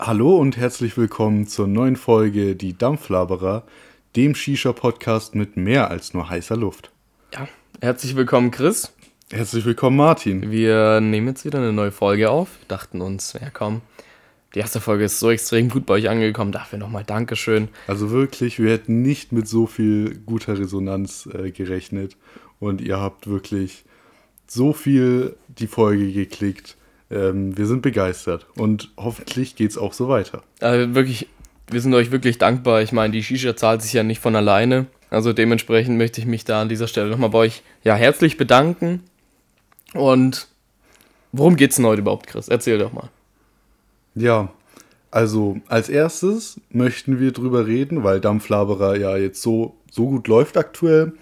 Hallo und herzlich willkommen zur neuen Folge Die Dampflaberer, dem Shisha-Podcast mit mehr als nur heißer Luft. Ja, herzlich willkommen, Chris. Herzlich willkommen, Martin. Wir nehmen jetzt wieder eine neue Folge auf. Wir dachten uns, ja komm, die erste Folge ist so extrem gut bei euch angekommen. Dafür nochmal Dankeschön. Also wirklich, wir hätten nicht mit so viel guter Resonanz äh, gerechnet. Und ihr habt wirklich so viel die Folge geklickt. Ähm, wir sind begeistert und hoffentlich geht es auch so weiter. Also wirklich, wir sind euch wirklich dankbar. Ich meine, die Shisha zahlt sich ja nicht von alleine. Also dementsprechend möchte ich mich da an dieser Stelle nochmal bei euch ja, herzlich bedanken. Und worum geht es denn heute überhaupt, Chris? Erzähl doch mal. Ja, also als erstes möchten wir drüber reden, weil Dampflaberer ja jetzt so, so gut läuft aktuell,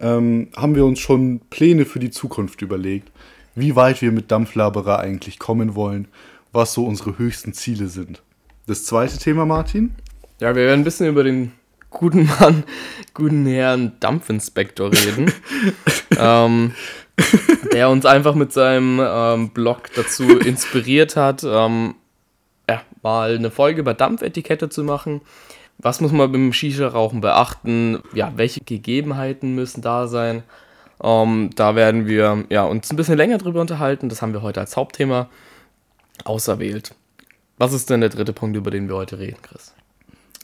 ähm, haben wir uns schon Pläne für die Zukunft überlegt wie weit wir mit Dampflaberer eigentlich kommen wollen, was so unsere höchsten Ziele sind. Das zweite Thema, Martin? Ja, wir werden ein bisschen über den guten Mann, guten Herrn Dampfinspektor reden, ähm, der uns einfach mit seinem ähm, Blog dazu inspiriert hat, ähm, ja, mal eine Folge über Dampfetikette zu machen. Was muss man beim Shisha-Rauchen beachten? Ja, welche Gegebenheiten müssen da sein? Ähm, da werden wir ja, uns ein bisschen länger drüber unterhalten. Das haben wir heute als Hauptthema auserwählt. Was ist denn der dritte Punkt, über den wir heute reden, Chris?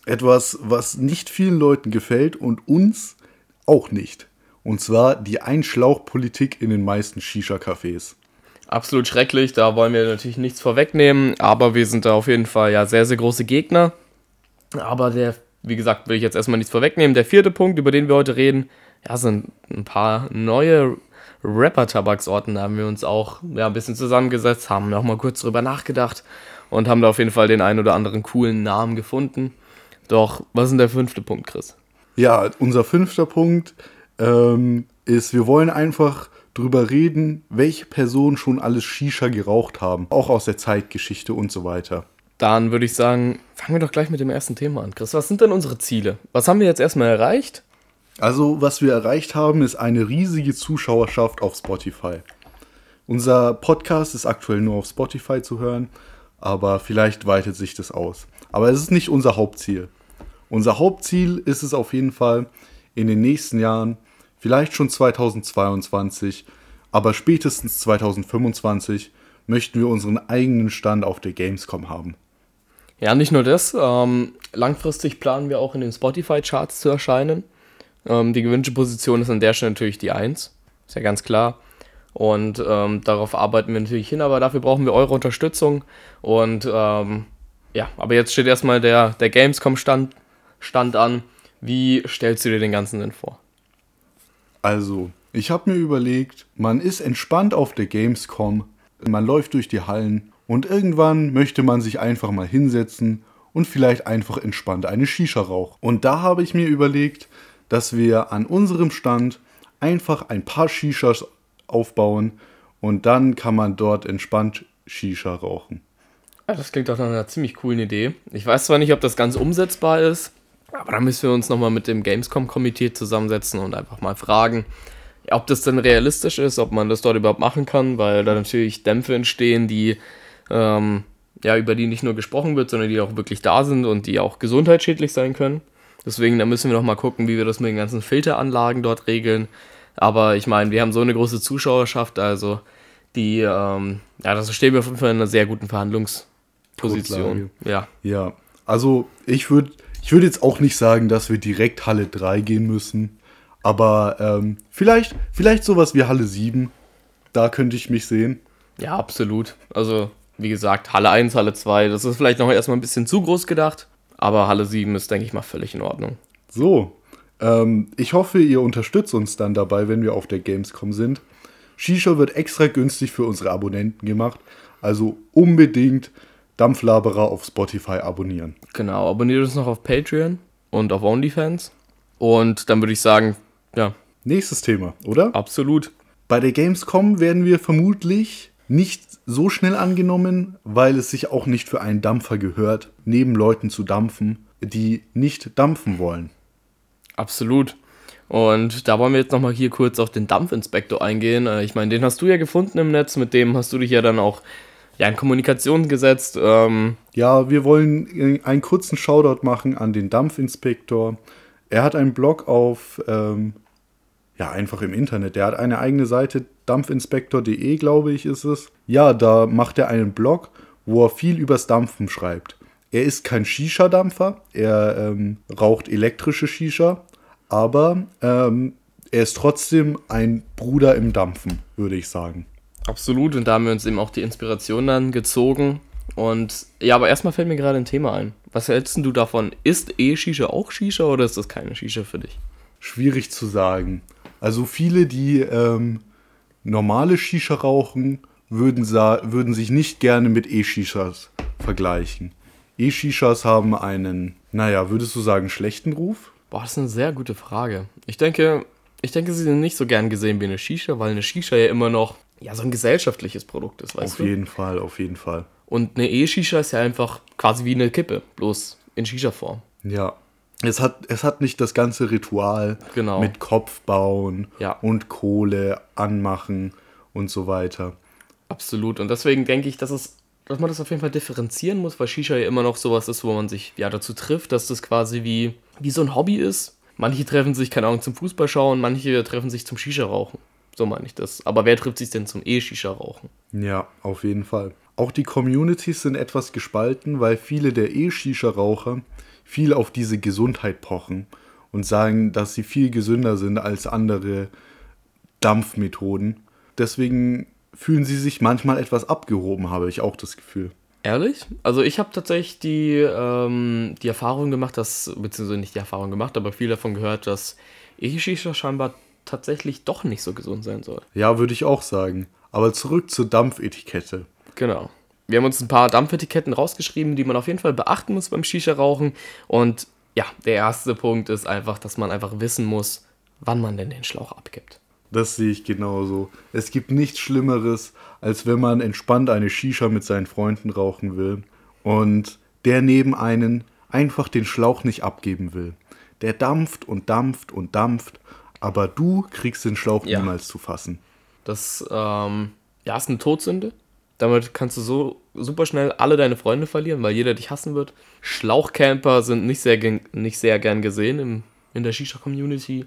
Etwas, was nicht vielen Leuten gefällt und uns auch nicht. Und zwar die Einschlauchpolitik in den meisten Shisha-Cafés. Absolut schrecklich, da wollen wir natürlich nichts vorwegnehmen, aber wir sind da auf jeden Fall ja sehr, sehr große Gegner. Aber der, wie gesagt, will ich jetzt erstmal nichts vorwegnehmen. Der vierte Punkt, über den wir heute reden, ja, sind ein paar neue Rapper-Tabaksorten. Da haben wir uns auch ja, ein bisschen zusammengesetzt, haben noch mal kurz drüber nachgedacht und haben da auf jeden Fall den einen oder anderen coolen Namen gefunden. Doch, was ist denn der fünfte Punkt, Chris? Ja, unser fünfter Punkt ähm, ist, wir wollen einfach drüber reden, welche Personen schon alles Shisha geraucht haben, auch aus der Zeitgeschichte und so weiter. Dann würde ich sagen, fangen wir doch gleich mit dem ersten Thema an. Chris, was sind denn unsere Ziele? Was haben wir jetzt erstmal erreicht? Also, was wir erreicht haben, ist eine riesige Zuschauerschaft auf Spotify. Unser Podcast ist aktuell nur auf Spotify zu hören, aber vielleicht weitet sich das aus. Aber es ist nicht unser Hauptziel. Unser Hauptziel ist es auf jeden Fall, in den nächsten Jahren, vielleicht schon 2022, aber spätestens 2025, möchten wir unseren eigenen Stand auf der Gamescom haben. Ja, nicht nur das. Ähm, langfristig planen wir auch in den Spotify-Charts zu erscheinen. Ähm, die gewünschte Position ist an der Stelle natürlich die 1. Ist ja ganz klar. Und ähm, darauf arbeiten wir natürlich hin, aber dafür brauchen wir eure Unterstützung. Und ähm, ja, aber jetzt steht erstmal der, der Gamescom-Stand Stand an. Wie stellst du dir den Ganzen denn vor? Also, ich habe mir überlegt, man ist entspannt auf der Gamescom, man läuft durch die Hallen und irgendwann möchte man sich einfach mal hinsetzen und vielleicht einfach entspannt eine Shisha rauchen. Und da habe ich mir überlegt, dass wir an unserem Stand einfach ein paar Shishas aufbauen und dann kann man dort entspannt Shisha rauchen. Ja, das klingt doch nach einer ziemlich coolen Idee. Ich weiß zwar nicht, ob das ganz umsetzbar ist, aber da müssen wir uns nochmal mit dem Gamescom-Komitee zusammensetzen und einfach mal fragen, ob das denn realistisch ist, ob man das dort überhaupt machen kann, weil da natürlich Dämpfe entstehen, die ähm, ja, über die nicht nur gesprochen wird, sondern die auch wirklich da sind und die auch gesundheitsschädlich sein können. Deswegen, da müssen wir noch mal gucken, wie wir das mit den ganzen Filteranlagen dort regeln. Aber ich meine, wir haben so eine große Zuschauerschaft, also die, ähm, ja, das stehen wir auf jeden Fall in einer sehr guten Verhandlungsposition. Ja. Ja, also ich würde ich würd jetzt auch nicht sagen, dass wir direkt Halle 3 gehen müssen. Aber ähm, vielleicht, vielleicht sowas wie Halle 7. Da könnte ich mich sehen. Ja, absolut. Also, wie gesagt, Halle 1, Halle 2, das ist vielleicht noch erstmal ein bisschen zu groß gedacht. Aber Halle 7 ist, denke ich mal, völlig in Ordnung. So, ähm, ich hoffe, ihr unterstützt uns dann dabei, wenn wir auf der Gamescom sind. Shisha wird extra günstig für unsere Abonnenten gemacht. Also unbedingt Dampflaberer auf Spotify abonnieren. Genau, abonniert uns noch auf Patreon und auf OnlyFans. Und dann würde ich sagen, ja. Nächstes Thema, oder? Absolut. Bei der Gamescom werden wir vermutlich nicht so schnell angenommen, weil es sich auch nicht für einen Dampfer gehört, neben Leuten zu dampfen, die nicht dampfen wollen. Absolut. Und da wollen wir jetzt nochmal hier kurz auf den Dampfinspektor eingehen. Äh, ich meine, den hast du ja gefunden im Netz, mit dem hast du dich ja dann auch ja, in Kommunikation gesetzt. Ähm, Ja, wir wollen einen kurzen Shoutout machen an den Dampfinspektor. Er hat einen Blog auf, ähm, ja, einfach im Internet. Der hat eine eigene Seite, dampfinspektor.de, glaube ich, ist es. Ja, da macht er einen Blog, wo er viel übers Dampfen schreibt. Er ist kein Shisha-Dampfer, er ähm, raucht elektrische Shisha, aber ähm, er ist trotzdem ein Bruder im Dampfen, würde ich sagen. absolut. Und da haben wir uns eben auch die Inspiration dann gezogen. Und ja, aber erstmal fällt mir gerade ein Thema ein. Was hältst du davon? Ist E-Shisha auch Shisha oder ist das keine Shisha für dich? Schwierig zu sagen. Also viele, die ähm, normale Shisha rauchen, würden, würden sich nicht gerne mit E-Shishas vergleichen. E-Shishas haben einen, naja, würdest du sagen, schlechten Ruf? Boah, das ist eine sehr gute Frage. Ich denke, ich denke, sie sind nicht so gern gesehen wie eine Shisha, weil eine Shisha ja immer noch ja, so ein gesellschaftliches Produkt ist, weißt Auf du? jeden Fall, auf jeden Fall. Und eine E-Shisha ist ja einfach quasi wie eine Kippe, bloß in Shisha-Form. Ja. Es hat, es hat nicht das ganze Ritual Genau. mit Kopf bauen Ja. und Kohle anmachen und so weiter. Absolut. Und deswegen denke ich, dass es, dass man das auf jeden Fall differenzieren muss, weil Shisha ja immer noch sowas ist, wo man sich ja dazu trifft, dass das quasi wie, wie so ein Hobby ist. Manche treffen sich, keine Ahnung, zum Fußball schauen, manche treffen sich zum Shisha rauchen. So meine ich das. Aber wer trifft sich denn zum E-Shisha rauchen? Ja, auf jeden Fall. Auch die Communities sind etwas gespalten, weil viele der E-Shisha-Raucher viel auf diese Gesundheit pochen und sagen, dass sie viel gesünder sind als andere Dampfmethoden. Deswegen fühlen sie sich manchmal etwas abgehoben, habe ich auch das Gefühl. Ehrlich? Also ich habe tatsächlich die, ähm, die Erfahrung gemacht, dass, beziehungsweise nicht die Erfahrung gemacht, aber viel davon gehört, dass E-Shisha scheinbar tatsächlich doch nicht so gesund sein soll. Ja, würde ich auch sagen. Aber zurück zur Dampfetikette. Genau. Wir haben uns ein paar Dampfetiketten rausgeschrieben, die man auf jeden Fall beachten muss beim Shisha-Rauchen. Und ja, der erste Punkt ist einfach, dass man einfach wissen muss, wann man denn den Schlauch abgibt. Das sehe ich genauso. Es gibt nichts Schlimmeres, als wenn man entspannt eine Shisha mit seinen Freunden rauchen will und der neben einen einfach den Schlauch nicht abgeben will. Der dampft und dampft und dampft, aber du kriegst den Schlauch Ja. niemals zu fassen. Das ähm, ja, ist eine Todsünde. Damit kannst du so super schnell alle deine Freunde verlieren, weil jeder dich hassen wird. Schlauchcamper sind nicht sehr, nicht sehr gern gesehen im, in der Shisha-Community.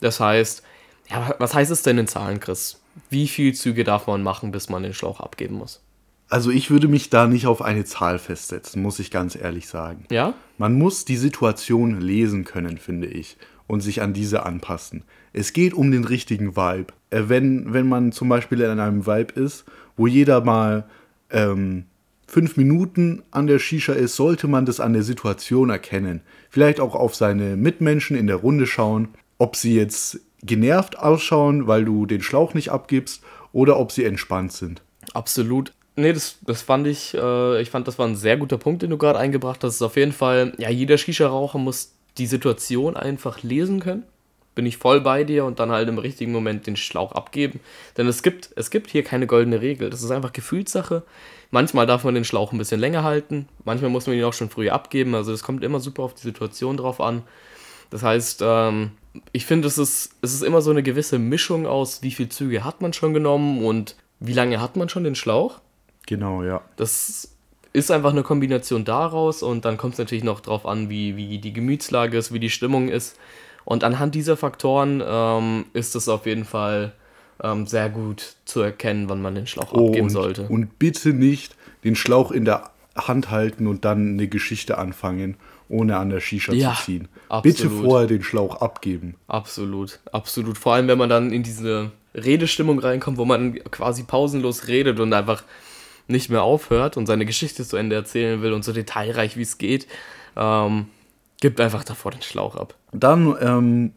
Das heißt, ja, was heißt es denn in Zahlen, Chris? Wie viele Züge darf man machen, bis man den Schlauch abgeben muss? Also ich würde mich da nicht auf eine Zahl festsetzen, muss ich ganz ehrlich sagen. Ja? Man muss die Situation lesen können, finde ich, und sich an diese anpassen. Es geht um den richtigen Vibe. Äh, wenn, wenn man zum Beispiel in einem Vibe ist, wo jeder mal ähm, fünf Minuten an der Shisha ist, sollte man das an der Situation erkennen. Vielleicht auch auf seine Mitmenschen in der Runde schauen, ob sie jetzt genervt ausschauen, weil du den Schlauch nicht abgibst, oder ob sie entspannt sind. Absolut. Nee, das, das fand ich, äh, ich fand, das war ein sehr guter Punkt, den du gerade eingebracht hast. Auf jeden Fall, ja, jeder Shisha-Raucher muss die Situation einfach lesen können. Bin ich voll bei dir und dann halt im richtigen Moment den Schlauch abgeben. Denn es gibt, es gibt hier keine goldene Regel. Das ist einfach Gefühlssache. Manchmal darf man den Schlauch ein bisschen länger halten. Manchmal muss man ihn auch schon früher abgeben. Also es kommt immer super auf die Situation drauf an. Das heißt, ähm, ich finde, es ist, es ist immer so eine gewisse Mischung aus, wie viele Züge hat man schon genommen und wie lange hat man schon den Schlauch. Genau, ja. Das ist einfach eine Kombination daraus und dann kommt es natürlich noch drauf an, wie, wie die Gemütslage ist, wie die Stimmung ist. Und anhand dieser Faktoren ähm, ist es auf jeden Fall ähm, sehr gut zu erkennen, wann man den Schlauch Oh, abgeben und, sollte. Und bitte nicht den Schlauch in der Hand halten und dann eine Geschichte anfangen, ohne an der Shisha Ja, zu ziehen. absolut. Bitte vorher den Schlauch abgeben. Absolut, absolut. Vor allem, wenn man dann in diese Redestimmung reinkommt, wo man quasi pausenlos redet und einfach nicht mehr aufhört und seine Geschichte zu Ende erzählen will und so detailreich wie es geht, ähm, gibt einfach davor den Schlauch ab. Dann ähm,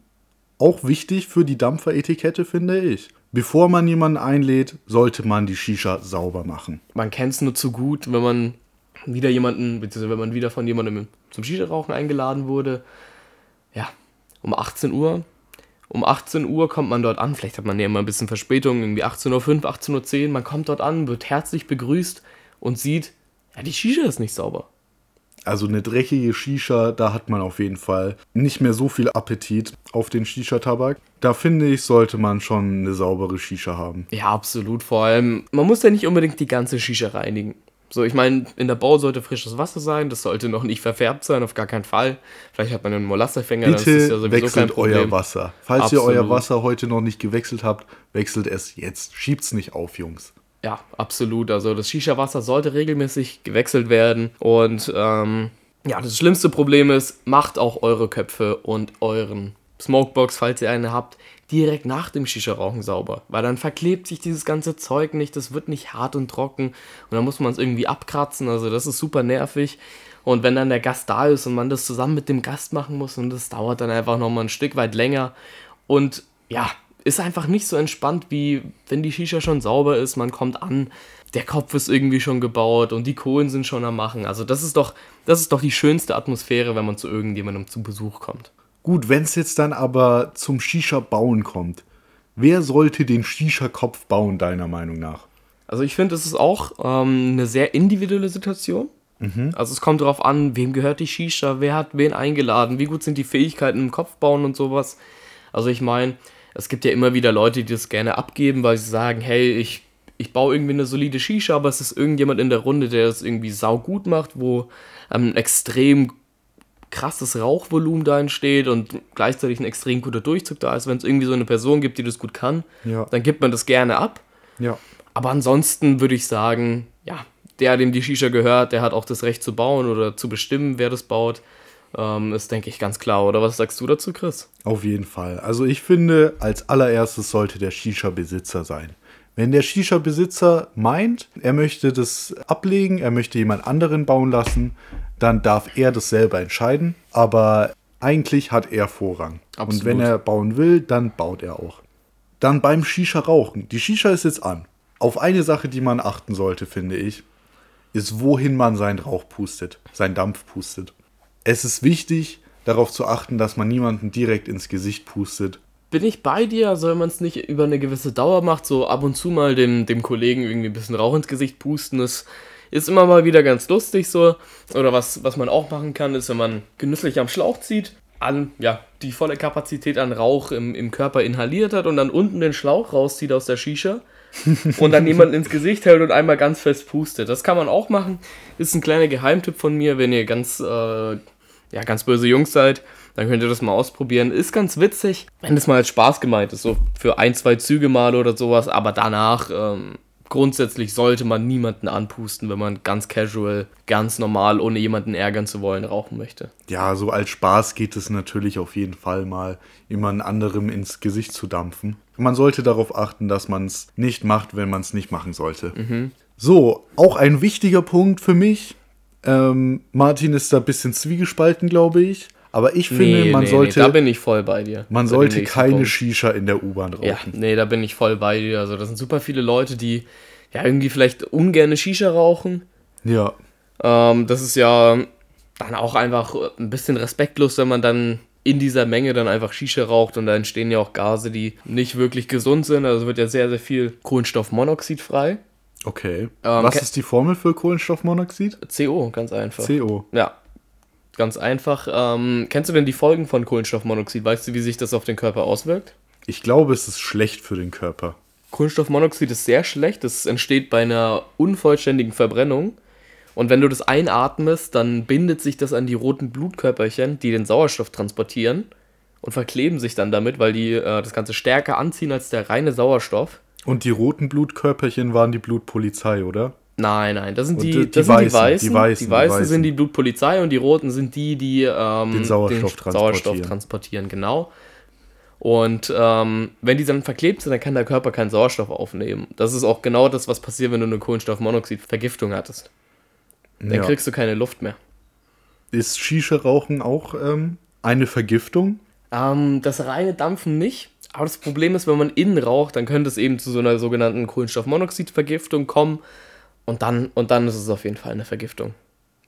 auch wichtig für die Dampferetikette, finde ich. Bevor man jemanden einlädt, sollte man die Shisha sauber machen. Man kennt es nur zu gut, wenn man wieder jemanden, beziehungsweise wenn man wieder von jemandem zum Shisha-Rauchen eingeladen wurde. Ja, um 18 Uhr. Um 18 Uhr kommt man dort an. Vielleicht hat man ja immer ein bisschen Verspätung, irgendwie 18.05 Uhr, 18.10 Uhr. Man kommt dort an, wird herzlich begrüßt und sieht, ja, die Shisha ist nicht sauber. Also eine dreckige Shisha, da hat man auf jeden Fall nicht mehr so viel Appetit auf den Shisha-Tabak. Da finde ich, sollte man schon eine saubere Shisha haben. Ja, absolut. Vor allem, man muss ja nicht unbedingt die ganze Shisha reinigen. So, ich meine, in der Bau sollte frisches Wasser sein, das sollte noch nicht verfärbt sein, auf gar keinen Fall. Vielleicht hat man einen Molassefänger, dann ist das ja sowieso wechselt euer Wasser. Falls Absolut. ihr euer Wasser heute noch nicht gewechselt habt, wechselt es jetzt. Schiebt's nicht auf, Jungs. Ja, absolut. Also das Shisha-Wasser sollte regelmäßig gewechselt werden. Und ähm, ja, das schlimmste Problem ist, macht auch eure Köpfe und euren Smokebox, falls ihr eine habt, direkt nach dem Shisha-Rauchen sauber. Weil dann verklebt sich dieses ganze Zeug nicht, das wird nicht hart und trocken und dann muss man es irgendwie abkratzen. Also das ist super nervig. Und wenn dann der Gast da ist und man das zusammen mit dem Gast machen muss und das dauert dann einfach nochmal ein Stück weit länger. Und ja, ist einfach nicht so entspannt, wie wenn die Shisha schon sauber ist, man kommt an, der Kopf ist irgendwie schon gebaut und die Kohlen sind schon am Machen. Also das ist doch, das ist doch die schönste Atmosphäre, wenn man zu irgendjemandem zu Besuch kommt. Gut, wenn es jetzt dann aber zum Shisha-Bauen kommt, wer sollte den Shisha-Kopf bauen, deiner Meinung nach? Also ich finde, es ist auch ähm, eine sehr individuelle Situation. Mhm. Also es kommt darauf an, wem gehört die Shisha, wer hat wen eingeladen, wie gut sind die Fähigkeiten im Kopf bauen und sowas. Also ich meine, es gibt ja immer wieder Leute, die das gerne abgeben, weil sie sagen, hey, ich, ich baue irgendwie eine solide Shisha, aber es ist irgendjemand in der Runde, der das irgendwie saugut macht, wo ähm, ein extrem krasses Rauchvolumen da entsteht und gleichzeitig ein extrem guter Durchzug da ist. Wenn es irgendwie so eine Person gibt, die das gut kann, ja. dann gibt man das gerne ab. Ja. Aber ansonsten würde ich sagen, ja, der, dem die Shisha gehört, der hat auch das Recht zu bauen oder zu bestimmen, wer das baut. Ähm, ist, denke ich, ganz klar. Oder was sagst du dazu, Chris? Auf jeden Fall. Also ich finde, als allererstes sollte der Shisha-Besitzer sein. Wenn der Shisha-Besitzer meint, er möchte das ablegen, er möchte jemand anderen bauen lassen, dann darf er das selber entscheiden. Aber eigentlich hat er Vorrang. Absolut. Und wenn er bauen will, dann baut er auch. Dann beim Shisha rauchen. Die Shisha ist jetzt an. Auf eine Sache, die man achten sollte, finde ich, ist, wohin man seinen Rauch pustet, seinen Dampf pustet. Es ist wichtig, darauf zu achten, dass man niemanden direkt ins Gesicht pustet. Bin ich bei dir, soll man es nicht über eine gewisse Dauer macht, so ab und zu mal dem, dem Kollegen irgendwie ein bisschen Rauch ins Gesicht pusten, das ist immer mal wieder ganz lustig so. Oder was, was man auch machen kann, ist, wenn man genüsslich am Schlauch zieht, an, ja, die volle Kapazität an Rauch im, im Körper inhaliert hat und dann unten den Schlauch rauszieht aus der Shisha und dann jemanden ins Gesicht hält und einmal ganz fest pustet. Das kann man auch machen. Ist ein kleiner Geheimtipp von mir, wenn ihr ganz, äh, ja, ganz böse Jungs seid, dann könnt ihr das mal ausprobieren. Ist ganz witzig, wenn das mal als Spaß gemeint ist, so für ein, zwei Züge mal oder sowas, aber danach ähm, grundsätzlich sollte man niemanden anpusten, wenn man ganz casual, ganz normal, ohne jemanden ärgern zu wollen, rauchen möchte. Ja, so als Spaß geht es natürlich auf jeden Fall mal, jemand anderem ins Gesicht zu dampfen. Man sollte darauf achten, dass man es nicht macht, wenn man es nicht machen sollte. Mhm. So, auch ein wichtiger Punkt für mich. Ähm, Martin ist da ein bisschen zwiegespalten, glaube ich. Aber ich finde, nee, man nee, sollte. Nee, da bin ich voll bei dir. Man sollte keine Punkt. Shisha in der U-Bahn rauchen. Ja, nee, da bin ich voll bei dir. Also, das sind super viele Leute, die ja irgendwie vielleicht ungern Shisha rauchen. Ja. Ähm, das ist ja dann auch einfach ein bisschen respektlos, wenn man dann in dieser Menge dann einfach Shisha raucht und da entstehen ja auch Gase, die nicht wirklich gesund sind. Also wird ja sehr, sehr viel Kohlenstoffmonoxid frei. Okay. Ähm, Was ist die Formel für Kohlenstoffmonoxid? CO, ganz einfach. CO. Ja, Ganz einfach. Ähm, kennst du denn die Folgen von Kohlenstoffmonoxid? Weißt du, wie sich das auf den Körper auswirkt? Ich glaube, es ist schlecht für den Körper. Kohlenstoffmonoxid ist sehr schlecht. Es entsteht bei einer unvollständigen Verbrennung. Und wenn du das einatmest, dann bindet sich das an die roten Blutkörperchen, die den Sauerstoff transportieren und verkleben sich dann damit, weil die äh, das Ganze stärker anziehen als der reine Sauerstoff. Und die roten Blutkörperchen waren die Blutpolizei, oder? Nein, nein, das sind die, die, das die, sind Weißen, die, Weißen, die Weißen. Die Weißen sind die Blutpolizei und die Roten sind die, die ähm, den, Sauerstoff, den transportieren. Sauerstoff transportieren. Genau. Und ähm, wenn die dann verklebt sind, dann kann der Körper keinen Sauerstoff aufnehmen. Das ist auch genau das, was passiert, wenn du eine Kohlenstoffmonoxidvergiftung hattest. Dann ja. kriegst du keine Luft mehr. Ist Shisha-Rauchen auch ähm, eine Vergiftung? Ähm, das reine Dampfen nicht. Aber das Problem ist, wenn man innen raucht, dann könnte es eben zu so einer sogenannten Kohlenstoffmonoxidvergiftung kommen. Und dann, und dann ist es auf jeden Fall eine Vergiftung.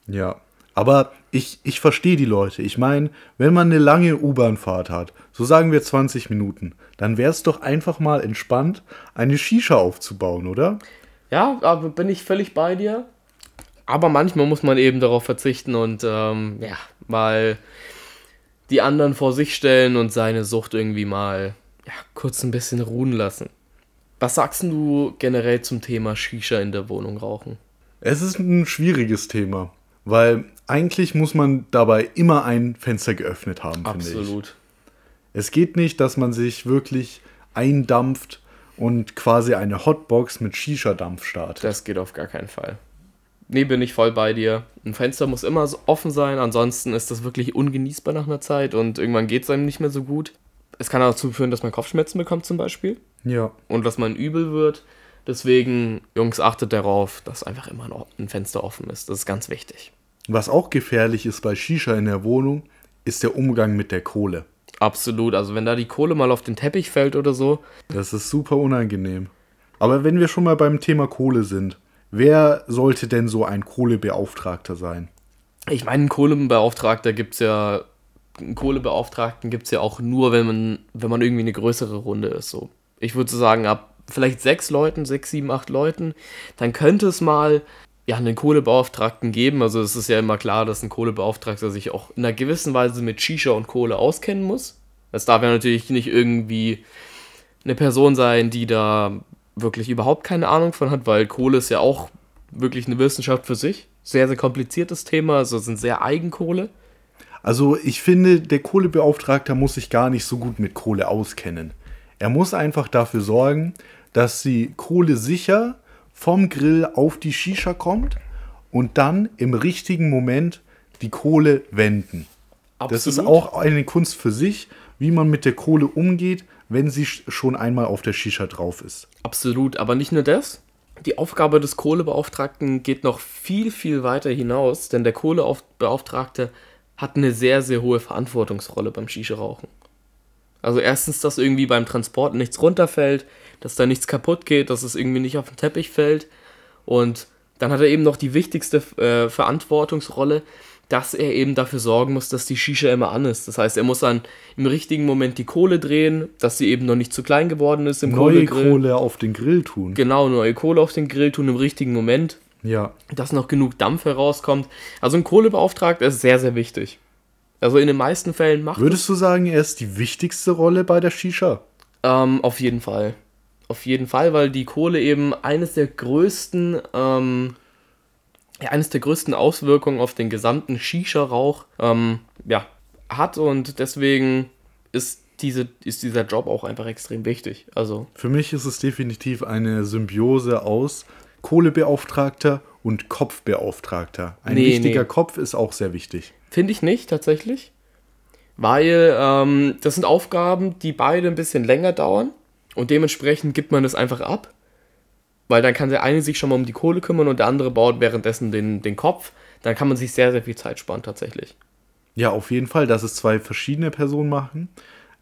Ja. Aber ich, ich verstehe die Leute. Ich meine, wenn man eine lange U-Bahn-Fahrt hat, so sagen wir 20 Minuten, dann wäre es doch einfach mal entspannt, eine Shisha aufzubauen, oder? Ja, aber bin ich völlig bei dir. Aber manchmal muss man eben darauf verzichten und ähm, ja, mal die anderen vor sich stellen und seine Sucht irgendwie mal ja, kurz ein bisschen ruhen lassen. Was sagst du generell zum Thema Shisha in der Wohnung rauchen? Es ist ein schwieriges Thema, weil eigentlich muss man dabei immer ein Fenster geöffnet haben, finde ich. Absolut. Es geht nicht, dass man sich wirklich eindampft und quasi eine Hotbox mit Shisha-Dampf startet. Das geht auf gar keinen Fall. Nee, bin ich voll bei dir. Ein Fenster muss immer offen sein, ansonsten ist das wirklich ungenießbar nach einer Zeit und irgendwann geht es einem nicht mehr so gut. Es kann auch dazu führen, dass man Kopfschmerzen bekommt zum Beispiel Ja. und dass man übel wird. Deswegen, Jungs, achtet darauf, dass einfach immer ein, ein Fenster offen ist. Das ist ganz wichtig. Was auch gefährlich ist bei Shisha in der Wohnung, ist der Umgang mit der Kohle. Absolut. Also wenn da die Kohle mal auf den Teppich fällt oder so, Das ist super unangenehm. Aber wenn wir schon mal beim Thema Kohle sind, wer sollte denn so ein Kohlebeauftragter sein? Ich meine, einen Kohlebeauftragter gibt es ja, einen Kohlebeauftragten gibt es ja auch nur, wenn man, wenn man irgendwie eine größere Runde ist. So. Ich würde so sagen, ab vielleicht sechs Leuten, sechs, sieben, acht Leuten, dann könnte es mal ja, einen Kohlebeauftragten geben. Also es ist ja immer klar, dass ein Kohlebeauftragter sich auch in einer gewissen Weise mit Shisha und Kohle auskennen muss. Es darf ja natürlich nicht irgendwie eine Person sein, die da wirklich überhaupt keine Ahnung von hat, weil Kohle ist ja auch wirklich eine Wissenschaft für sich. Sehr, sehr kompliziertes Thema, also sind sehr Eigenkohle. Also ich finde, der Kohlebeauftragter muss sich gar nicht so gut mit Kohle auskennen. Er muss einfach dafür sorgen, dass die Kohle sicher vom Grill auf die Shisha kommt und dann im richtigen Moment die Kohle wenden. Das ist auch eine Kunst für sich, wie man mit der Kohle umgeht, wenn sie sch- schon einmal auf der Shisha drauf ist. Absolut, aber nicht nur das. Die Aufgabe des Kohlebeauftragten geht noch viel, viel weiter hinaus, denn der Kohlebeauftragte hat eine sehr, sehr hohe Verantwortungsrolle beim Shisha-Rauchen. Also erstens, dass irgendwie beim Transport nichts runterfällt, dass da nichts kaputt geht, dass es irgendwie nicht auf den Teppich fällt. Und dann hat er eben noch die wichtigste äh, Verantwortungsrolle, dass er eben dafür sorgen muss, dass die Shisha immer an ist. Das heißt, er muss dann im richtigen Moment die Kohle drehen, dass sie eben noch nicht zu klein geworden ist im Neue Kohlegrill. Kohle auf den Grill tun. Genau, neue Kohle auf den Grill tun im richtigen Moment, Ja. dass noch genug Dampf herauskommt. Also ein Kohlebeauftragter ist sehr, sehr wichtig. Also in den meisten Fällen macht Würdest du sagen, er ist die wichtigste Rolle bei der Shisha? Ähm, auf jeden Fall. Auf jeden Fall, weil die Kohle eben eines der größten, ähm, ja, eines der größten Auswirkungen auf den gesamten Shisha-Rauch ähm, ja, hat und deswegen ist, diese, ist dieser Job auch einfach extrem wichtig. Also, Für mich ist es definitiv eine Symbiose aus Kohlebeauftragter und Kopfbeauftragter. Ein Nee, wichtiger nee. Kopf ist auch sehr wichtig. finde ich nicht tatsächlich, weil ähm, das sind Aufgaben, die beide ein bisschen länger dauern und dementsprechend gibt man das einfach ab. Weil dann kann der eine sich schon mal um die Kohle kümmern und der andere baut währenddessen den, den Kopf. Dann kann man sich sehr, sehr viel Zeit sparen tatsächlich. Ja, auf jeden Fall, dass es zwei verschiedene Personen machen.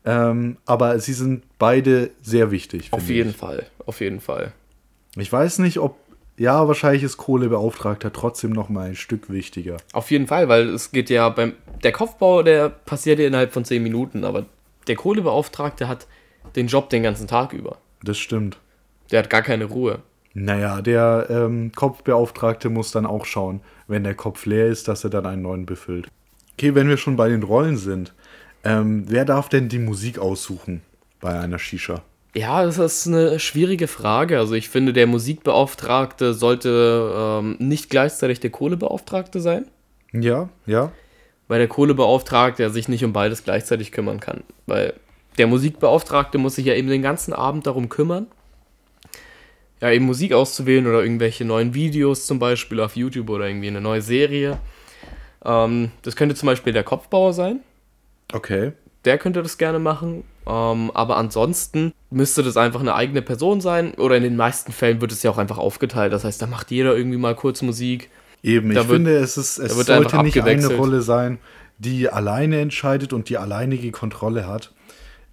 Ähm, aber sie sind beide sehr wichtig. Auf jeden ich. Fall, auf jeden Fall. Ich weiß nicht, ob. Ja, wahrscheinlich ist Kohlebeauftragter trotzdem noch mal ein Stück wichtiger. Auf jeden Fall, weil es geht ja beim. Der Kopfbau, der passiert ja innerhalb von 10 Minuten, aber der Kohlebeauftragte hat den Job den ganzen Tag über. Das stimmt. Der hat gar keine Ruhe. Naja, der ähm, Kopfbeauftragte muss dann auch schauen, wenn der Kopf leer ist, dass er dann einen neuen befüllt. Okay, wenn wir schon bei den Rollen sind, ähm, wer darf denn die Musik aussuchen bei einer Shisha? Ja, das ist eine schwierige Frage. Also ich finde, der Musikbeauftragte sollte ähm, nicht gleichzeitig der Kohlebeauftragte sein, Ja, ja. weil der Kohlebeauftragte sich nicht um beides gleichzeitig kümmern kann. Weil der Musikbeauftragte muss sich ja eben den ganzen Abend darum kümmern, ja, eben Musik auszuwählen oder irgendwelche neuen Videos zum Beispiel auf YouTube oder irgendwie eine neue Serie. Ähm, das könnte zum Beispiel der Kopfbauer sein. Okay. Der könnte das gerne machen. Ähm, aber ansonsten müsste das einfach eine eigene Person sein. Oder in den meisten Fällen wird es ja auch einfach aufgeteilt. Das heißt, da macht jeder irgendwie mal kurz Musik. Eben, Da ich wird- finde, es, ist, es sollte nicht eine. Rolle sein, die alleine entscheidet und die alleinige Kontrolle hat.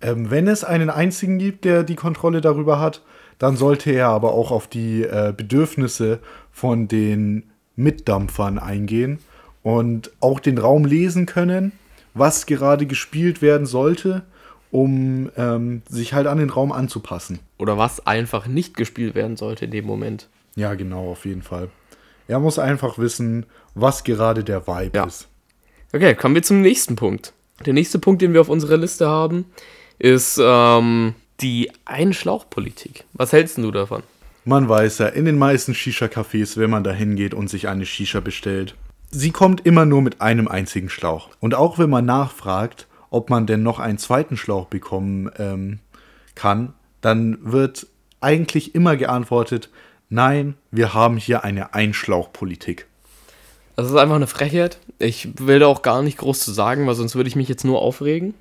Ähm, wenn es einen einzigen gibt, der die Kontrolle darüber hat, dann sollte er aber auch auf die äh, Bedürfnisse von den Mitdampfern eingehen und auch den Raum lesen können, was gerade gespielt werden sollte, um ähm, sich halt an den Raum anzupassen. Oder was einfach nicht gespielt werden sollte in dem Moment. Ja, genau, auf jeden Fall. Er muss einfach wissen, was gerade der Vibe Ja. ist. Okay, kommen wir zum nächsten Punkt. Der nächste Punkt, den wir auf unserer Liste haben, ist ähm, die Einschlauchpolitik. Was hältst du davon? Man weiß ja, in den meisten Shisha-Cafés, wenn man da hingeht und sich eine Shisha bestellt, sie kommt immer nur mit einem einzigen Schlauch. Und auch wenn man nachfragt, ob man denn noch einen zweiten Schlauch bekommen ähm, kann, dann wird eigentlich immer geantwortet, nein, wir haben hier eine Einschlauchpolitik. Das ist einfach eine Frechheit. Ich will da auch gar nicht groß zu sagen, weil sonst würde ich mich jetzt nur aufregen.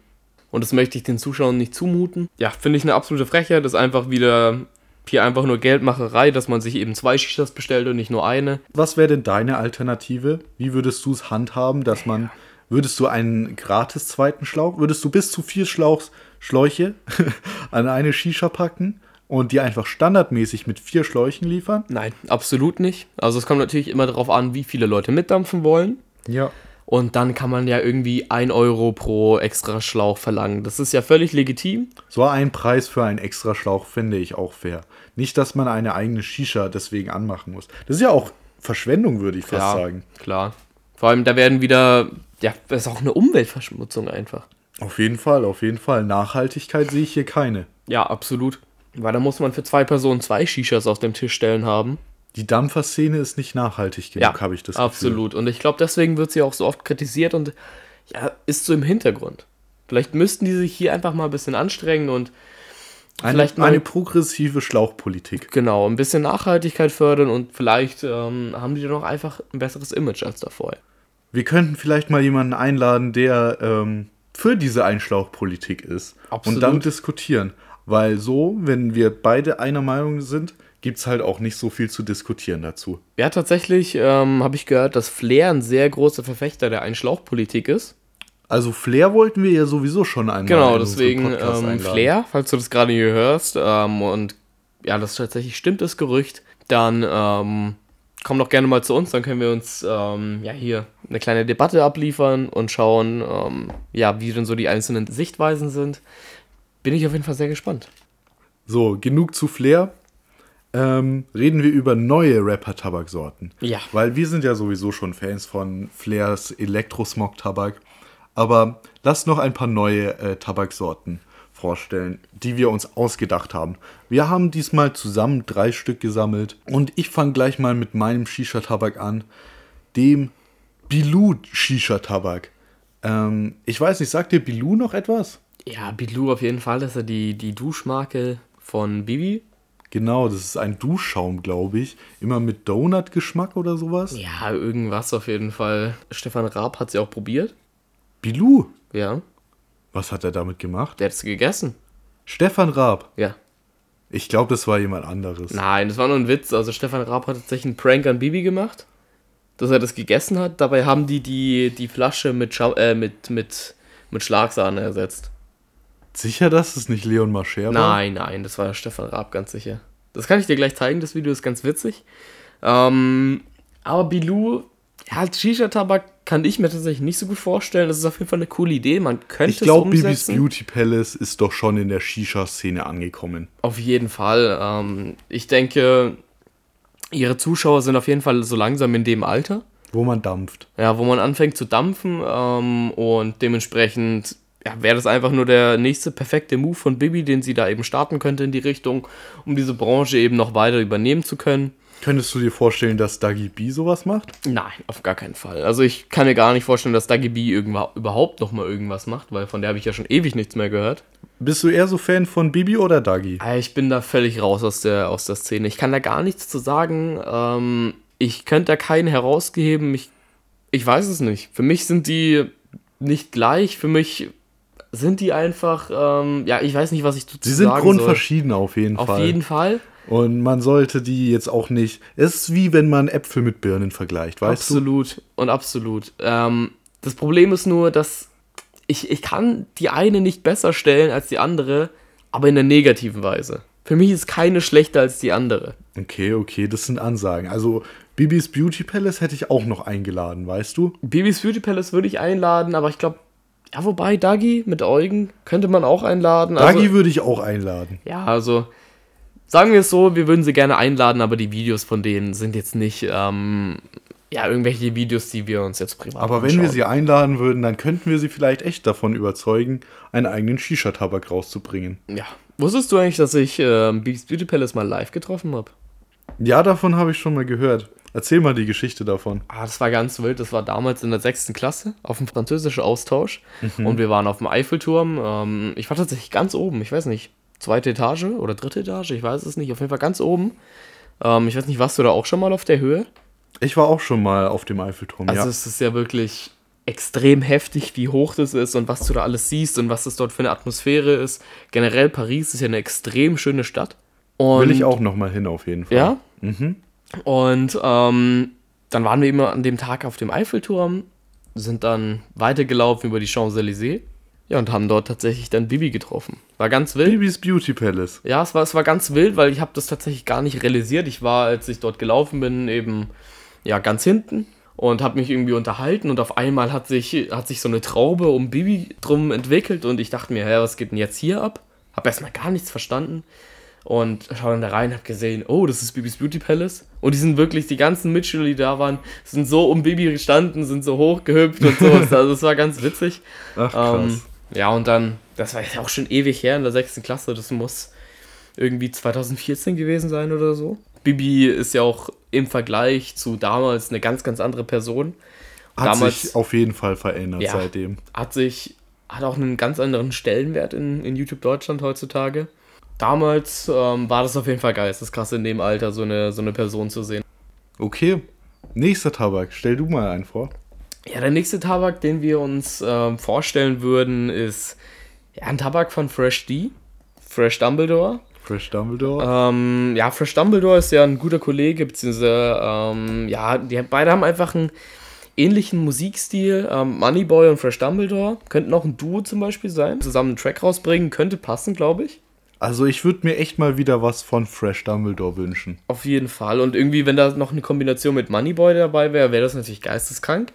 Und das möchte ich den Zuschauern nicht zumuten. Ja, finde ich eine absolute Frechheit. Das ist einfach wieder hier einfach nur Geldmacherei, dass man sich eben zwei Shishas bestellt und nicht nur eine. Was wäre denn deine Alternative? Wie würdest du es handhaben, dass man, würdest du einen gratis zweiten Schlauch, würdest du bis zu vier Schlauchs, Schläuche an eine Shisha packen und die einfach standardmäßig mit vier Schläuchen liefern? Nein, absolut nicht. Also es kommt natürlich immer darauf an, wie viele Leute mitdampfen wollen. Ja. Und dann kann man ja irgendwie 1 Euro pro extra Schlauch verlangen. Das ist ja völlig legitim. So ein Preis für einen extra Schlauch finde ich auch fair. Nicht, dass man eine eigene Shisha deswegen anmachen muss. Das ist ja auch Verschwendung, würde ich fast ja, sagen. klar. Vor allem, da werden wieder, ja, das ist auch eine Umweltverschmutzung einfach. Auf jeden Fall, auf jeden Fall. Nachhaltigkeit sehe ich hier keine. Ja, absolut. Weil da muss man für zwei Personen zwei Shishas auf dem Tisch stellen haben. Die Dampferszene ist nicht nachhaltig genug, habe ich das absolut. Und ich glaube, deswegen wird sie auch so oft kritisiert und ja, ist so im Hintergrund. Vielleicht müssten die sich hier einfach mal ein bisschen anstrengen und Eine, vielleicht mal eine progressive Schlauchpolitik. genau ein bisschen Nachhaltigkeit fördern und vielleicht ähm, haben die dann auch einfach ein besseres Image als davor. Wir könnten vielleicht mal jemanden einladen, der ähm, für diese Einschlauchpolitik ist. Absolut. Und dann diskutieren. Weil so, wenn wir beide einer Meinung sind, gibt es halt auch nicht so viel zu diskutieren dazu. Ja, tatsächlich ähm, habe ich gehört, dass Flair ein sehr großer Verfechter der Einschlauchpolitik ist. Also Flair wollten wir ja sowieso schon einmal Genau, deswegen ähm. Flair, falls du das gerade hier hörst, ähm, und ja, das tatsächlich stimmt, das Gerücht, dann ähm, komm doch gerne mal zu uns, dann können wir uns ähm, ja hier eine kleine Debatte abliefern und schauen, ähm, ja, wie denn so die einzelnen Sichtweisen sind. Bin ich auf jeden Fall sehr gespannt. So, genug zu Flair. Ähm, reden wir über neue Rapper-Tabaksorten. Ja. Weil wir sind ja sowieso schon Fans von Flairs Elektrosmog-Tabak. Aber lass noch ein paar neue äh, Tabaksorten vorstellen, die wir uns ausgedacht haben. Wir haben diesmal zusammen drei Stück gesammelt. Und ich fange gleich mal mit meinem Shisha-Tabak an. Dem Bilou Shisha-Tabak. Ähm, ich weiß nicht, sagt dir Bilou noch etwas? Ja, Bilou auf jeden Fall, das ist ja die, die Duschmarke von Bibi. Genau, das ist ein Duschschaum, glaube ich. Immer mit Donut-Geschmack oder sowas. Ja, irgendwas auf jeden Fall. Stefan Raab hat sie auch probiert. Bilou, Ja, was hat er damit gemacht? der hat es gegessen. Stefan Raab. Ja. Ich glaube, das war jemand anderes. Nein, das war nur ein Witz. Also Stefan Raab hat tatsächlich einen Prank an Bibi gemacht, dass er das gegessen hat. Dabei haben die die, die Flasche mit, Schau äh, mit, mit, mit Schlagsahne ersetzt. Sicher, dass es nicht Leon Mascher war? Nein, nein, das war Stefan Raab, ganz sicher. Das kann ich dir gleich zeigen, das Video ist ganz witzig. Ähm, aber Bilou, ja, Shisha-Tabak kann ich mir tatsächlich nicht so gut vorstellen. Das ist auf jeden Fall eine coole Idee. Man könnte Ich glaube, es Bibis umsetzen. Beauty Palace ist doch schon in der Shisha-Szene angekommen. Auf jeden Fall. Ähm, ich denke, ihre Zuschauer sind auf jeden Fall so langsam in dem Alter. Wo man dampft. Ja, wo man anfängt zu dampfen ähm, und dementsprechend ja, wäre das einfach nur der nächste perfekte Move von Bibi, den sie da eben starten könnte in die Richtung, um diese Branche eben noch weiter übernehmen zu können. Könntest du dir vorstellen, dass Dagi B sowas macht? Nein, auf gar keinen Fall. Also ich kann mir gar nicht vorstellen, dass Dagi B überhaupt noch mal irgendwas macht, weil von der habe ich ja schon ewig nichts mehr gehört. Bist du eher so Fan von Bibi oder Dagi? Ah, Ich bin da völlig raus aus der, aus der Szene. Ich kann da gar nichts zu sagen. Ähm, ich könnte da keinen herausgeben. Ich, ich weiß es nicht. Für mich sind die nicht gleich. Für mich sind die einfach, ähm, ja, ich weiß nicht, was ich dazu Sie sind sagen grundverschieden auf jeden soll. Fall. Auf jeden Fall. Und man sollte die jetzt auch nicht. Es ist wie wenn man Äpfel mit Birnen vergleicht, weißt absolut und absolut. Ähm, das Problem ist nur, dass ich, ich kann die eine nicht besser stellen als die andere, aber in der negativen Weise. Für mich ist keine schlechter als die andere. du? Okay, okay, das sind Ansagen. Also Bibis Beauty Palace hätte ich auch noch eingeladen, weißt du? Bibis Beauty Palace würde ich einladen, aber ich glaube, ja, wobei, Dagi mit Eugen könnte man auch einladen. Dagi Also, würde ich auch einladen. ja, also, sagen wir es so, wir würden sie gerne einladen, aber die Videos von denen sind jetzt nicht, ähm, ja, irgendwelche Videos, die wir uns jetzt privat Aber wenn wir sie einladen würden, dann könnten wir sie vielleicht echt davon überzeugen, einen eigenen Shisha-Tabak rauszubringen. Ja. Wusstest du eigentlich, dass ich äh, Beats Beauty Palace mal live getroffen habe? Ja, davon habe ich schon mal gehört. Erzähl mal die Geschichte davon. Ah, das war ganz wild. Das war damals in der sechsten Klasse auf dem französischen Austausch. Und wir waren auf dem Eiffelturm. Ähm, ich war tatsächlich ganz oben. Ich weiß nicht, zweite Etage oder dritte Etage. Ich weiß es nicht. Auf jeden Fall ganz oben. Ähm, ich weiß nicht, warst du da auch schon mal auf der Höhe? Ich war auch schon mal auf dem Eiffelturm, Also ja. es ist ja wirklich extrem heftig, wie hoch das ist und was du da alles siehst und was das dort für eine Atmosphäre ist. Generell Paris ist ja eine extrem schöne Stadt. Und Will ich auch noch mal hin, auf jeden Fall. Ja. Und ähm, dann waren wir immer an dem Tag auf dem Eiffelturm, sind dann weitergelaufen über die Champs-Élysées. Ja, und haben dort tatsächlich dann Bibi getroffen. War ganz wild. Bibis Beauty Palace. Ja, es war, es war ganz wild, weil ich habe das tatsächlich gar nicht realisiert. Ich war, als ich dort gelaufen bin, eben ja ganz hinten und habe mich irgendwie unterhalten und auf einmal hat sich, hat sich so eine Traube um Bibi drum entwickelt und ich dachte mir, hä, was geht denn jetzt hier ab? Habe erstmal gar nichts verstanden und schau dann da rein, habe gesehen, oh, das ist Bibis Beauty Palace und die sind wirklich, die ganzen Mitschüler, die da waren, sind so um Bibi gestanden, sind so hochgehüpft und so. also es war ganz witzig. Ach, krass. Ähm, ja, und dann, das war jetzt auch schon ewig her in der sechsten Klasse, das muss irgendwie 2014 gewesen sein oder so. Bibi ist ja auch im Vergleich zu damals eine ganz, ganz andere Person. Hat damals- sich auf jeden Fall verändert Ja. seitdem. Hat sich, hat auch einen ganz anderen Stellenwert in, in YouTube Deutschland heutzutage. Damals ähm, war das auf jeden Fall geil. Es ist krass in dem Alter, so eine, so eine Person zu sehen. Okay. Nächster Tabak. Stell du mal einen vor. Ja, der nächste Tabak, den wir uns ähm, vorstellen würden, ist ja, ein Tabak von Fresh D. Fresh Dumbledore. Fresh Dumbledore. Ähm, ja, Fresh Dumbledore ist ja ein guter Kollege, beziehungsweise, ähm, ja, die beide haben einfach einen ähnlichen Musikstil. Ähm, Moneyboy und Fresh Dumbledore könnten auch ein Duo zum Beispiel sein. Zusammen einen Track rausbringen, könnte passen, glaube ich. Also ich würde mir echt mal wieder was von Fresh Dumbledore wünschen. Auf jeden Fall. Und irgendwie, wenn da noch eine Kombination mit Moneyboy dabei wäre, wäre das natürlich geisteskrank.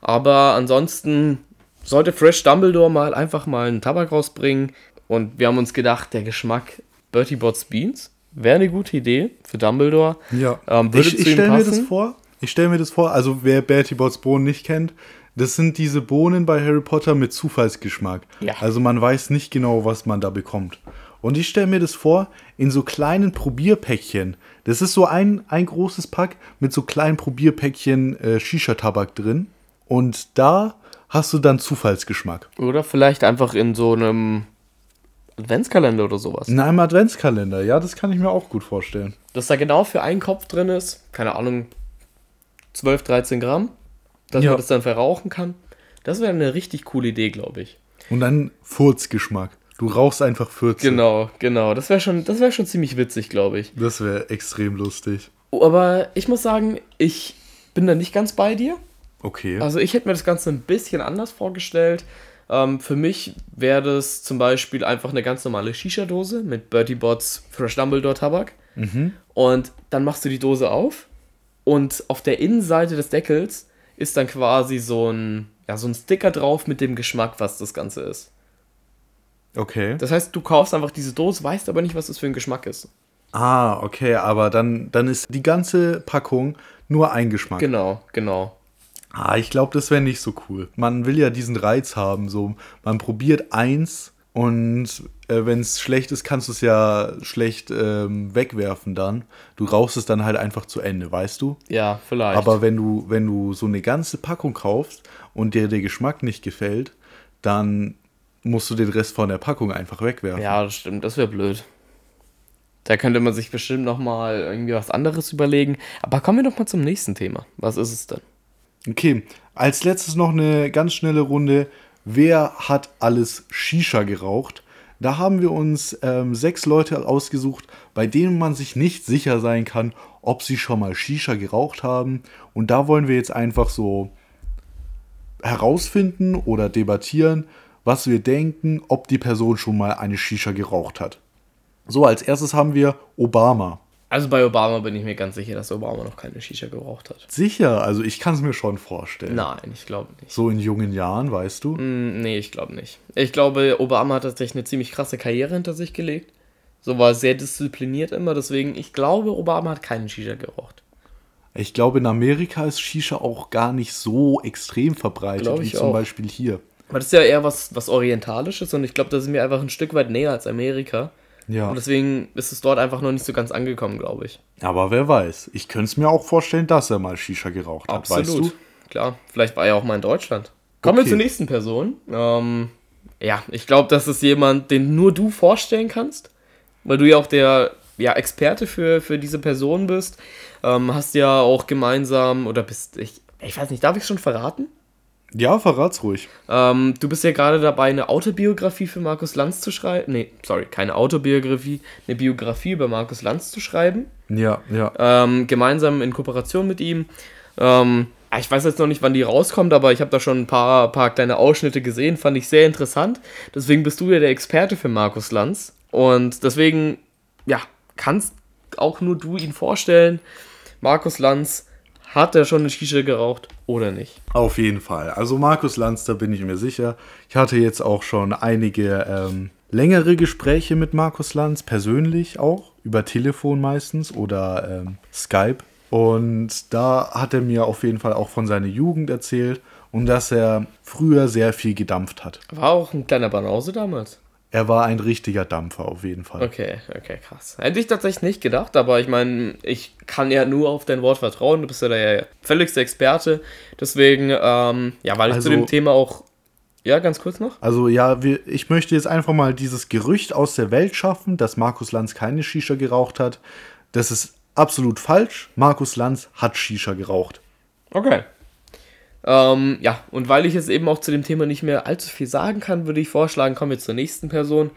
Aber ansonsten sollte Fresh Dumbledore mal einfach mal einen Tabak rausbringen. Und wir haben uns gedacht, der Geschmack Bertie Bott's Beans wäre eine gute Idee für Dumbledore. Ja. Ähm, würde ich ich stelle mir das vor. Ich stelle mir das vor. Also wer Bertie Botts Bohnen nicht kennt, das sind diese Bohnen bei Harry Potter mit Zufallsgeschmack. Ja. Also man weiß nicht genau, was man da bekommt. Und ich stelle mir das vor in so kleinen Probierpäckchen. Das ist so ein, ein großes Pack mit so kleinen Probierpäckchen äh, Shisha-Tabak drin. Und da hast du dann Zufallsgeschmack. Oder vielleicht einfach in so einem Adventskalender oder sowas. In einem Adventskalender, ja, das kann ich mir auch gut vorstellen. Dass da genau für einen Kopf drin ist, keine Ahnung, 12, 13 Gramm, dass Ja. man das dann verrauchen kann. Das wäre eine richtig coole Idee, glaube ich. Und dann Furzgeschmack. Du rauchst einfach Furze. Genau, genau. Das wäre schon, das wäre schon ziemlich witzig, glaube ich. Das wäre extrem lustig. Oh, Aber ich muss sagen, ich bin da nicht ganz bei dir. Okay. Also ich hätte mir das Ganze ein bisschen anders vorgestellt. Ähm, für mich wäre das zum Beispiel einfach eine ganz normale Shisha-Dose mit Bertie Bott's Fresh Dumbledore Tabak. Und dann machst du die Dose auf und auf der Innenseite des Deckels ist dann quasi so ein, ja, so ein Sticker drauf mit dem Geschmack, was das Ganze ist. Okay. Das heißt, du kaufst einfach diese Dose, weißt aber nicht, was das für ein Geschmack ist. Ah, okay, aber dann, dann ist die ganze Packung nur ein Geschmack. Genau, genau. Ah, ich glaube, das wäre nicht so cool. Man will ja diesen Reiz haben, so man probiert eins und äh, wenn es schlecht ist, kannst du es ja schlecht ähm, wegwerfen dann. Du rauchst es dann halt einfach zu Ende, weißt du? Ja, vielleicht. Aber wenn du, wenn du so eine ganze Packung kaufst und dir der Geschmack nicht gefällt, dann musst du den Rest von der Packung einfach wegwerfen. Ja, das stimmt, das wäre blöd. Da könnte man sich bestimmt noch mal irgendwie was anderes überlegen. Aber kommen wir doch mal zum nächsten Thema. Was ist es denn? Okay, als letztes noch eine ganz schnelle Runde. Wer hat alles Shisha geraucht? Da haben wir uns ähm, sechs Leute ausgesucht, bei denen man sich nicht sicher sein kann, ob sie schon mal Shisha geraucht haben. Und da wollen wir jetzt einfach so herausfinden oder debattieren, was wir denken, ob die Person schon mal eine Shisha geraucht hat. So, als erstes haben wir Obama. Also bei Obama bin ich mir ganz sicher, dass Obama noch keine Shisha geraucht hat. Sicher, also ich kann es mir schon vorstellen. Nein, ich glaube nicht. So in jungen Jahren, weißt du? Hm, Nee, ich glaube nicht. Ich glaube, Obama hat tatsächlich eine ziemlich krasse Karriere hinter sich gelegt. So war sehr diszipliniert immer. Deswegen, ich glaube, Obama hat keinen Shisha geraucht. Ich glaube, in Amerika ist Shisha auch gar nicht so extrem verbreitet wie zum auch. Beispiel hier. Aber das ist ja eher was, was Orientalisches und ich glaube, da sind wir einfach ein Stück weit näher als Amerika. Ja. Und deswegen ist es dort einfach noch nicht so ganz angekommen, glaube ich. Aber wer weiß. Ich könnte es mir auch vorstellen, dass er mal Shisha geraucht hat. Absolut. Weißt du? Klar, vielleicht war er auch mal in Deutschland. Kommen Okay. wir zur nächsten Person. Ähm, ja, ich glaube, das ist jemand, den nur du vorstellen kannst, weil du ja auch der ja, Experte für, für diese Person bist. Ähm, hast ja auch gemeinsam, oder bist, ich, ich weiß nicht, darf ich schon verraten? Ja, verrat's ruhig. Ähm, du bist ja gerade dabei, eine Autobiografie für Markus Lanz zu schreiben. Nee, sorry, keine Autobiografie, eine Biografie über Markus Lanz zu schreiben. Ja, ja. Ähm, gemeinsam in Kooperation mit ihm. Ähm, ja, ich weiß jetzt noch nicht, wann die rauskommt, aber ich habe da schon ein paar, paar kleine Ausschnitte gesehen, fand ich sehr interessant. Deswegen bist du ja der Experte für Markus Lanz. Und deswegen, ja, kannst auch nur du ihn vorstellen. Markus Lanz, hat er schon eine Shisha geraucht oder nicht? Auf jeden Fall. Also Markus Lanz, da bin ich mir sicher. Ich hatte jetzt auch schon einige ähm, längere Gespräche mit Markus Lanz, persönlich auch, über Telefon meistens oder ähm, Skype. Und da hat er mir auf jeden Fall auch von seiner Jugend erzählt und dass er früher sehr viel gedampft hat. War auch ein kleiner Banause damals. Er war ein richtiger Dampfer auf jeden Fall. Okay, okay, krass. Hätte ich tatsächlich nicht gedacht, aber ich meine, ich kann ja nur auf dein Wort vertrauen. Du bist ja der völligste Experte. Deswegen, ähm, ja, weil ich Also- zu dem Thema auch. Ja, ganz kurz noch. Also ja, wir, ich möchte jetzt einfach mal dieses Gerücht aus der Welt schaffen, dass Markus Lanz keine Shisha geraucht hat. Das ist absolut falsch. Markus Lanz hat Shisha geraucht. Okay. Ähm, ja, und weil ich jetzt eben auch zu dem Thema nicht mehr allzu viel sagen kann, würde ich vorschlagen, kommen wir zur nächsten Person.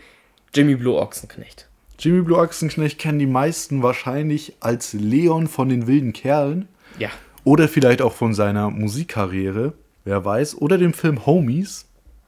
Jimmy Blue Ochsenknecht. Jimmy Blue Ochsenknecht kennen die meisten wahrscheinlich als Leon von den wilden Kerlen Ja. oder vielleicht auch von seiner Musikkarriere, wer weiß, oder dem Film Homies.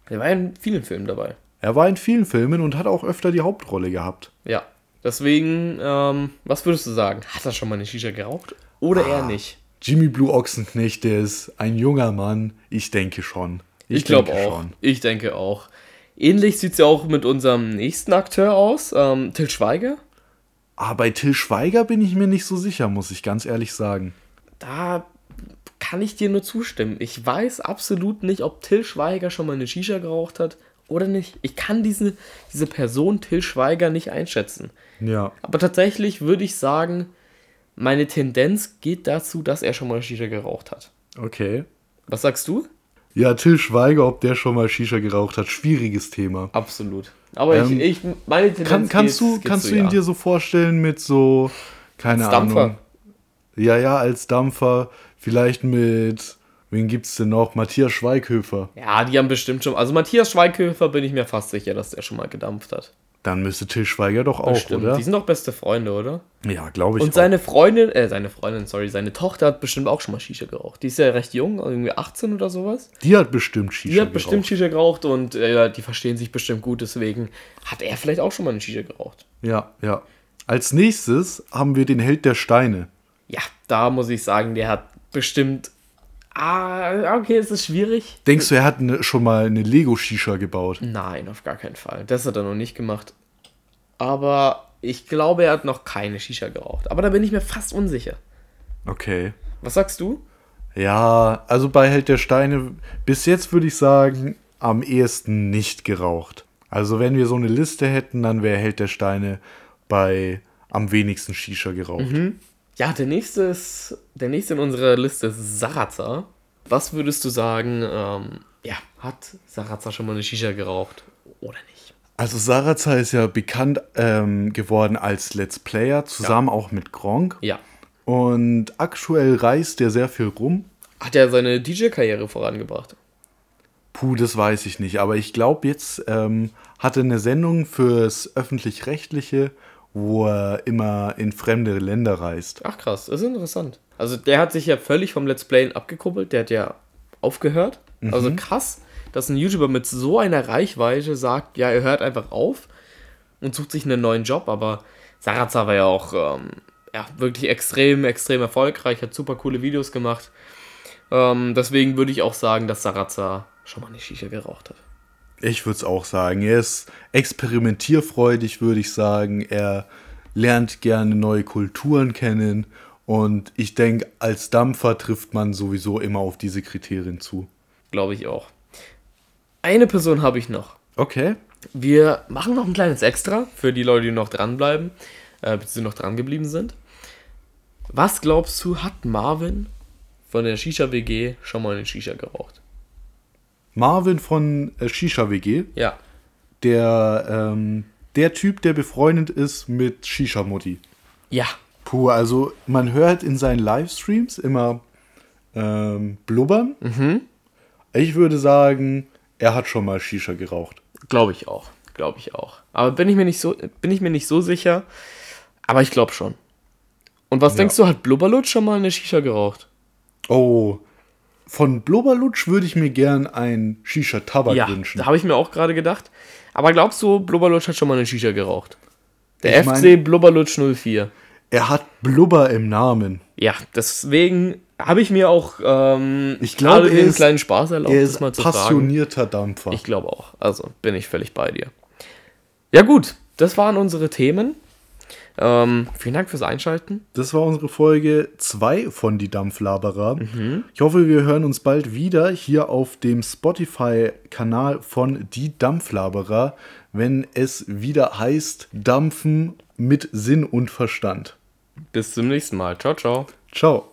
Der war in vielen Filmen dabei. Er war in vielen Filmen und hat auch öfter die Hauptrolle gehabt. Ja. Deswegen, ähm, was würdest du sagen? Hat er schon mal eine Shisha geraucht? Oder eher nicht? Jimmy Blue Ochsenknecht, der ist ein junger Mann. Ich denke schon. Ich, glaube denke auch. Ich denke auch. Ähnlich sieht es ja auch mit unserem nächsten Akteur aus, ähm, Till Schweiger. Aber Ah, bei Till Schweiger bin ich mir nicht so sicher, muss ich ganz ehrlich sagen. Da kann ich dir nur zustimmen. Ich weiß absolut nicht, ob Till Schweiger schon mal eine Shisha geraucht hat oder nicht. Ich kann diese, diese Person Till Schweiger nicht einschätzen. Ja. Aber tatsächlich würde ich sagen, meine Tendenz geht dazu, dass er schon mal Shisha geraucht hat. Okay. Was sagst du? Ja, Till Schweiger, ob der schon mal Shisha geraucht hat, schwieriges Thema. Absolut. Aber Ähm, ich, ich, meine Tendenz Kann, kannst geht- du, kannst zu du ihn ja. dir so vorstellen mit so, keine Als Dampfer. Ahnung. Ja, ja, als Dampfer. Vielleicht mit, wen gibt's denn noch? Matthias Schweighöfer. Ja, die haben bestimmt schon. Also Matthias Schweighöfer bin ich mir fast sicher, dass der schon mal gedampft hat. Dann müsste Till Schweiger doch auch, Bestimmt. oder? Die sind doch beste Freunde, oder? Ja, glaube ich. Und seine Freundin, äh, seine Freundin, sorry, seine Tochter hat bestimmt auch schon mal Shisha geraucht. Die ist ja recht jung, also irgendwie 18 oder sowas. Die hat bestimmt Shisha Die hat bestimmt geraucht. Shisha geraucht und äh, die verstehen sich bestimmt gut, deswegen hat er vielleicht auch schon mal eine Shisha geraucht. Ja, ja. Als nächstes haben wir den Held der Steine. Ja, da muss ich sagen, der hat bestimmt. Ah, okay, es ist schwierig. Denkst du, er hat ne, schon mal eine Lego-Shisha gebaut? Nein, auf gar keinen Fall. Das hat er noch nicht gemacht. Aber ich glaube, er hat noch keine Shisha geraucht. Aber da bin ich mir fast unsicher. Okay. Was sagst du? Ja, also bei Held der Steine, bis jetzt würde ich sagen, am ehesten nicht geraucht. Also wenn wir so eine Liste hätten, dann wäre Held der Steine bei am wenigsten Shisha geraucht. Ja, der nächste ist, der nächste in unserer Liste ist Sarazar. Was würdest du sagen, ähm, ja, hat Sarazar schon mal eine Shisha geraucht oder nicht? Also Sarazar ist ja bekannt ähm, geworden als Let's Player, zusammen auch mit Gronk. Ja. Und aktuell reist er sehr viel rum. Hat er seine DJ-Karriere vorangebracht? Puh, das weiß ich nicht. Aber ich glaube, jetzt ähm, hat er eine Sendung fürs Öffentlich-Rechtliche, wo er immer in fremde Länder reist. Ach krass, das ist interessant. Also der hat sich ja völlig vom Let's Playen abgekuppelt, der hat ja aufgehört. Also krass, dass ein YouTuber mit so einer Reichweite sagt, ja, er hört einfach auf und sucht sich einen neuen Job, aber Sarazar war ja auch ähm, ja, wirklich extrem, extrem erfolgreich, hat super coole Videos gemacht. Ähm, deswegen würde ich auch sagen, dass Sarazar schon mal eine Shisha geraucht hat. Ich würde es auch sagen. Er ist experimentierfreudig, würde ich sagen. Er lernt gerne neue Kulturen kennen. Und ich denke, als Dampfer trifft man sowieso immer auf diese Kriterien zu. Glaube ich auch. Eine Person habe ich noch. Okay. Wir machen noch ein kleines Extra für die Leute, die noch dranbleiben, äh, beziehungsweise noch dran geblieben sind. Was glaubst du, hat Marvin von der Shisha-WG schon mal eine Shisha geraucht? Marvin von äh, Shisha WG, Ja. der, ähm, der Typ, der befreundet ist mit Shisha Mutti. Ja. Puh, also man hört in seinen Livestreams immer ähm, blubbern. Ich würde sagen, er hat schon mal Shisha geraucht. Glaube ich auch. Glaube ich auch. Aber bin ich mir nicht so, bin ich mir nicht so sicher. Aber ich glaube schon. Und was Ja. denkst du, hat Blubberlutsch schon mal eine Shisha geraucht? Oh, von Blubberlutsch würde ich mir gern ein Shisha-Tabak ja, wünschen. da habe ich mir auch gerade gedacht. Aber glaubst du, Blubberlutsch hat schon mal eine Shisha geraucht? Der Ich mein- FC Blubberlutsch 04. Er hat Blubber im Namen. Ja, deswegen habe ich mir auch ähm, Ich gerade er ist- kleinen Spaß erlaubt, Er das ist mal zu fragen. passionierter Dampfer. Ich glaube auch. Also bin ich völlig bei dir. Ja gut, das waren unsere Themen. Ähm, vielen Dank fürs Einschalten. Das war unsere Folge 2 von Die Dampflaberer. Mhm. Ich hoffe, wir hören uns bald wieder hier auf dem Spotify-Kanal von Die Dampflaberer, wenn es wieder heißt Dampfen mit Sinn und Verstand. Bis zum nächsten Mal. Ciao, ciao. Ciao.